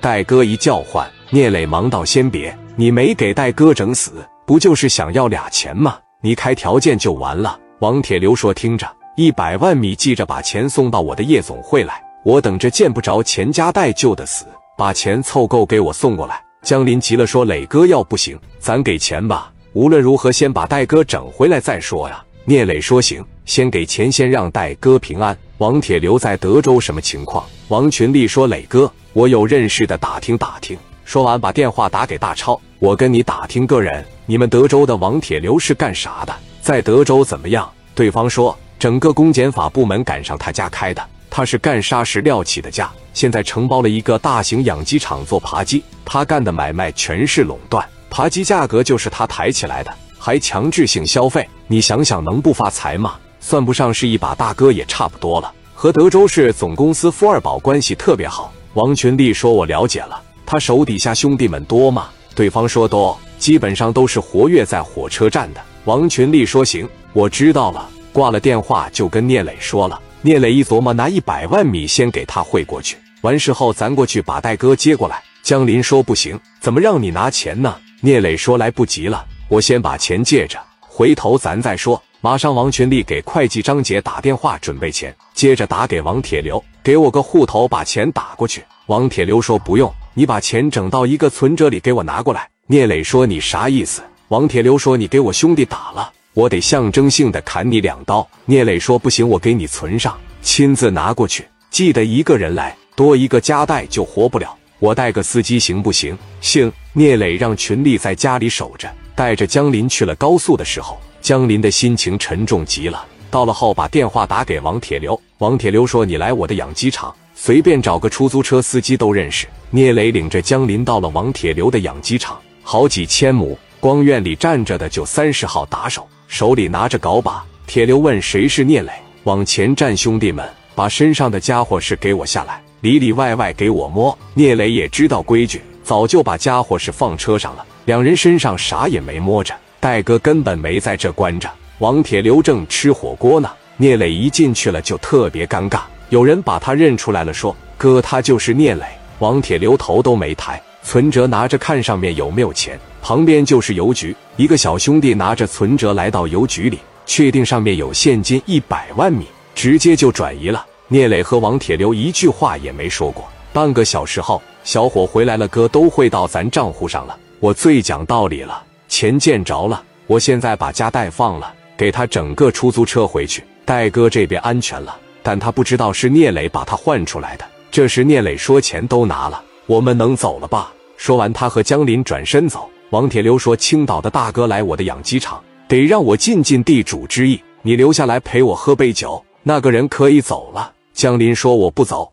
戴哥一叫唤，聂磊忙道：“先别，你没给戴哥整死，不就是想要俩钱吗？你开条件就完了。”王铁流说：“听着，一百万米记着把钱送到我的夜总会来，我等着见不着钱家带救的死，把钱凑够给我送过来。”江林急了说：“磊哥要不行，咱给钱吧。无论如何，先把戴哥整回来再说呀。”聂磊说：“行，先给钱，先让戴哥平安。”王铁流在德州什么情况？王群力说：“磊哥，我有认识的，打听打听。”说完，把电话打给大超：“我跟你打听个人，你们德州的王铁流是干啥的？在德州怎么样？”对方说：“整个公检法部门赶上他家开的，他是干砂石料起的家，现在承包了一个大型养鸡场做扒鸡。他干的买卖全是垄断，扒鸡价格就是他抬起来的，还强制性消费。你想想，能不发财吗？算不上是一把大哥，也差不多了。和德州市总公司富二宝关系特别好。”王群力说：“我了解了，他手底下兄弟们多吗？”对方说：“多，基本上都是活跃在火车站的。”王群力说：“行，我知道了。”挂了电话就跟聂磊说了。聂磊一琢磨，拿一百万米先给他汇过去，完事后咱过去把戴哥接过来。江林说不行，怎么让你拿钱呢？聂磊说来不及了，我先把钱借着，回头咱再说。马上，王群力给会计张姐打电话准备钱，接着打给王铁流，给我个户头，把钱打过去。王铁流说不用，你把钱整到一个存折里给我拿过来。聂磊说你啥意思？王铁流说你给我兄弟打了。我得象征性的砍你两刀。聂磊说：“不行，我给你存上，亲自拿过去。记得一个人来，多一个夹带就活不了。我带个司机行不行？”行。聂磊让群力在家里守着，带着江林去了高速的时候，江林的心情沉重极了。到了后，把电话打给王铁流。王铁流说：“你来我的养鸡场，随便找个出租车司机都认识。”聂磊领着江林到了王铁流的养鸡场，好几千亩，光院里站着的就三十号打手。手里拿着镐把，铁流问谁是聂磊？往前站，兄弟们，把身上的家伙事给我下来，里里外外给我摸。聂磊也知道规矩，早就把家伙事放车上了。两人身上啥也没摸着，戴哥根本没在这关着。王铁流正吃火锅呢，聂磊一进去了就特别尴尬。有人把他认出来了，说：“哥，他就是聂磊。”王铁流头都没抬，存折拿着看上面有没有钱。旁边就是邮局，一个小兄弟拿着存折来到邮局里，确定上面有现金一百万米，直接就转移了。聂磊和王铁流一句话也没说过。半个小时后，小伙回来了，哥都汇到咱账户上了。我最讲道理了，钱见着了，我现在把家带放了，给他整个出租车回去。戴哥这边安全了，但他不知道是聂磊把他换出来的。这时聂磊说：“钱都拿了，我们能走了吧？”说完，他和江林转身走。王铁流说：“青岛的大哥来我的养鸡场，得让我尽尽地主之谊。你留下来陪我喝杯酒，那个人可以走了。”江林说：“我不走，